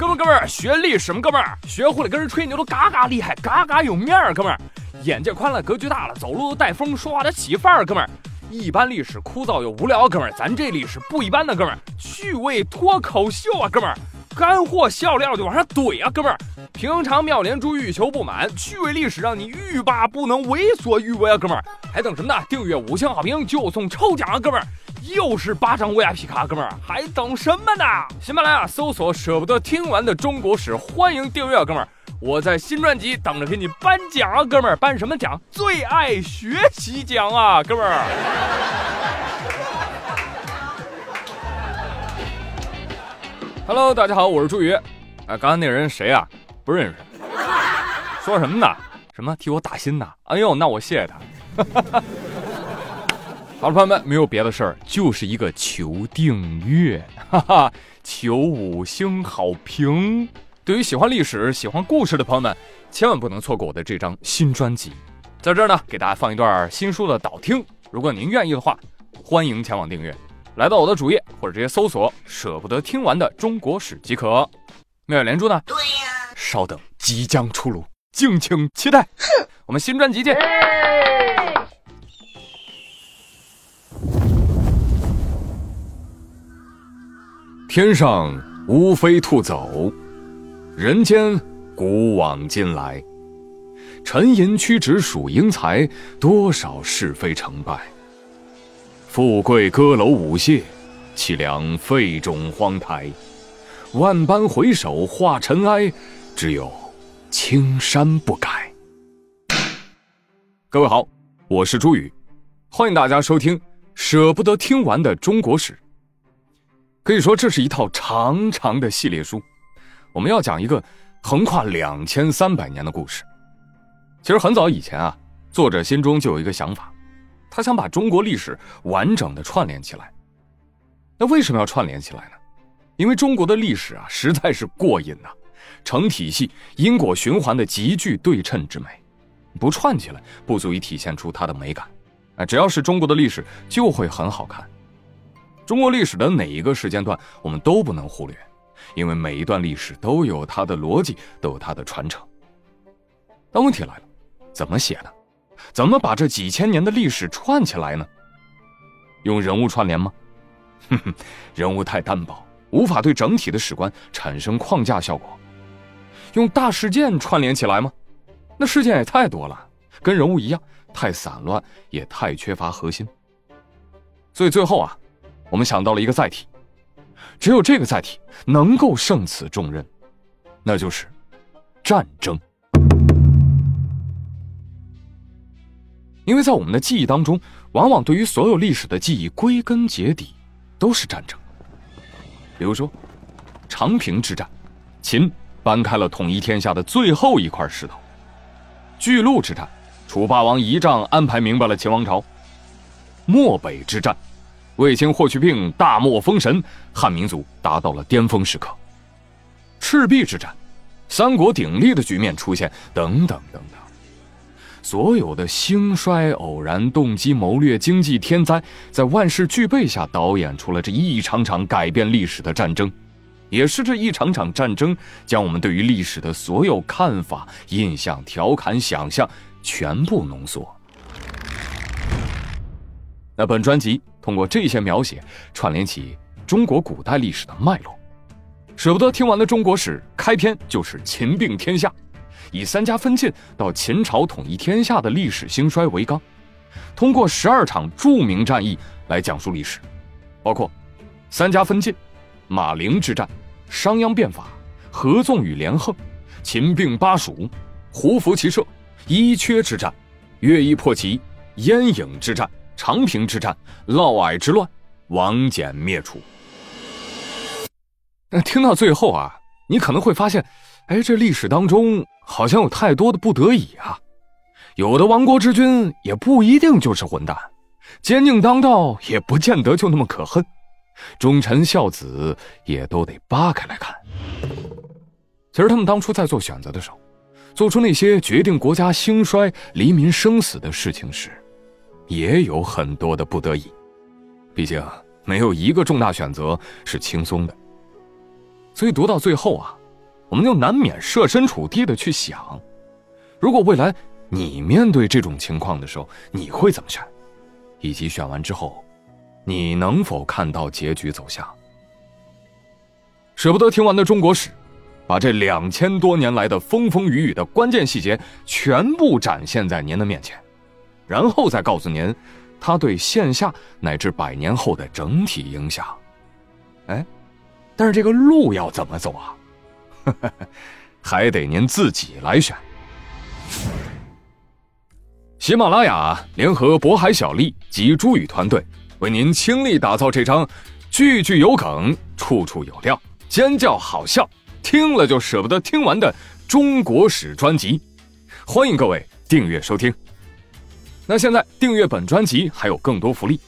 哥们儿，哥们儿，学历史吗？哥们儿，学会了跟人吹牛都嘎嘎厉害，嘎嘎有面儿。哥们儿，眼界宽了，格局大了，走路都带风，说话得起范儿。哥们儿，一般历史枯燥又无聊。哥们儿，咱这历史不一般的。哥们儿，趣味脱口秀啊。哥们儿，干货笑料就往上怼啊。哥们儿，平常妙连珠欲求不满，趣味历史让你欲罢不能，为所欲为啊。哥们儿，还等什么呢？订阅五星好评就送抽奖啊。哥们儿。又是八张 VIP 卡，哥们儿还等什么呢？喜马拉雅搜索“舍不得听完的中国史”，欢迎订阅啊，哥们儿，我在新专辑等着给你颁奖啊，哥们儿，颁什么奖？最爱学习奖啊，哥们儿。Hello，大家好，我是朱宇。哎，刚才那人谁啊？不认识。说什么呢？什么替我打新呢？哎呦，那我谢谢他。好了，朋友们，没有别的事儿，就是一个求订阅，哈哈，求五星好评。对于喜欢历史、喜欢故事的朋友们，千万不能错过我的这张新专辑。在这儿呢，给大家放一段新书的导听。如果您愿意的话，欢迎前往订阅，来到我的主页或者直接搜索“舍不得听完的中国史”即可。妙语连珠呢？对呀。稍等，即将出炉，敬请期待。哼，我们新专辑见。天上乌飞兔走，人间古往今来。沉吟屈指数英才，多少是非成败。富贵歌楼舞榭，凄凉废冢荒台。万般回首化尘埃，只有青山不改。各位好，我是朱宇，欢迎大家收听《舍不得听完的中国史》。可以说，这是一套长长的系列书。我们要讲一个横跨两千三百年的故事。其实很早以前啊，作者心中就有一个想法，他想把中国历史完整的串联起来。那为什么要串联起来呢？因为中国的历史啊，实在是过瘾呐，成体系、因果循环的极具对称之美，不串起来不足以体现出它的美感。啊，只要是中国的历史，就会很好看。中国历史的哪一个时间段，我们都不能忽略，因为每一段历史都有它的逻辑，都有它的传承。但问题来了，怎么写呢？怎么把这几千年的历史串起来呢？用人物串联吗？哼哼，人物太单薄，无法对整体的史观产生框架效果。用大事件串联起来吗？那事件也太多了，跟人物一样，太散乱，也太缺乏核心。所以最后啊。我们想到了一个载体，只有这个载体能够胜此重任，那就是战争。因为在我们的记忆当中，往往对于所有历史的记忆，归根结底都是战争。比如说，长平之战，秦搬开了统一天下的最后一块石头；巨鹿之战，楚霸王仪仗安排明白了秦王朝；漠北之战。卫青、霍去病大漠封神，汉民族达到了巅峰时刻。赤壁之战，三国鼎立的局面出现，等等等等。所有的兴衰、偶然、动机、谋略、经济、天灾，在万事俱备下导演出了这一场场改变历史的战争，也是这一场场战争将我们对于历史的所有看法、印象、调侃、想象全部浓缩。那本专辑通过这些描写串联起中国古代历史的脉络，舍不得听完的中国史开篇就是秦并天下，以三家分晋到秦朝统一天下的历史兴衰为纲，通过十二场著名战役来讲述历史，包括三家分晋、马陵之战、商鞅变法、合纵与连横、秦并巴蜀、胡服骑射、伊阙之战、乐毅破齐、鄢郢之战。长平之战、嫪毐之乱、王翦灭楚。那听到最后啊，你可能会发现，哎，这历史当中好像有太多的不得已啊。有的亡国之君也不一定就是混蛋，奸佞当道也不见得就那么可恨，忠臣孝子也都得扒开来看。其实他们当初在做选择的时候，做出那些决定国家兴衰、黎民生死的事情时。也有很多的不得已，毕竟没有一个重大选择是轻松的。所以读到最后啊，我们就难免设身处地的去想，如果未来你面对这种情况的时候，你会怎么选？以及选完之后，你能否看到结局走向？舍不得听完的中国史，把这两千多年来的风风雨雨的关键细节全部展现在您的面前，然后再告诉您，它对线下乃至百年后的整体影响。哎，但是这个路要怎么走啊？还得您自己来选。喜马拉雅联合渤海小丽及朱宇团队，为您倾力打造这张句句有梗、处处有料。尖叫好笑，听了就舍不得听完的中国史专辑，欢迎各位订阅收听。那现在订阅本专辑还有更多福利，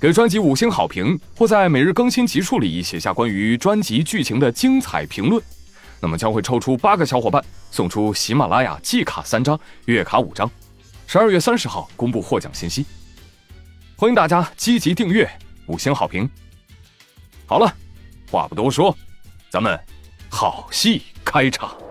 给专辑五星好评，或在每日更新集数里写下关于专辑剧情的精彩评论，那么将会抽出八个小伙伴，送出喜马拉雅季卡三张、月卡五张。十二月三十号公布获奖信息，欢迎大家积极订阅、五星好评。好了，话不多说。咱们好戏开场。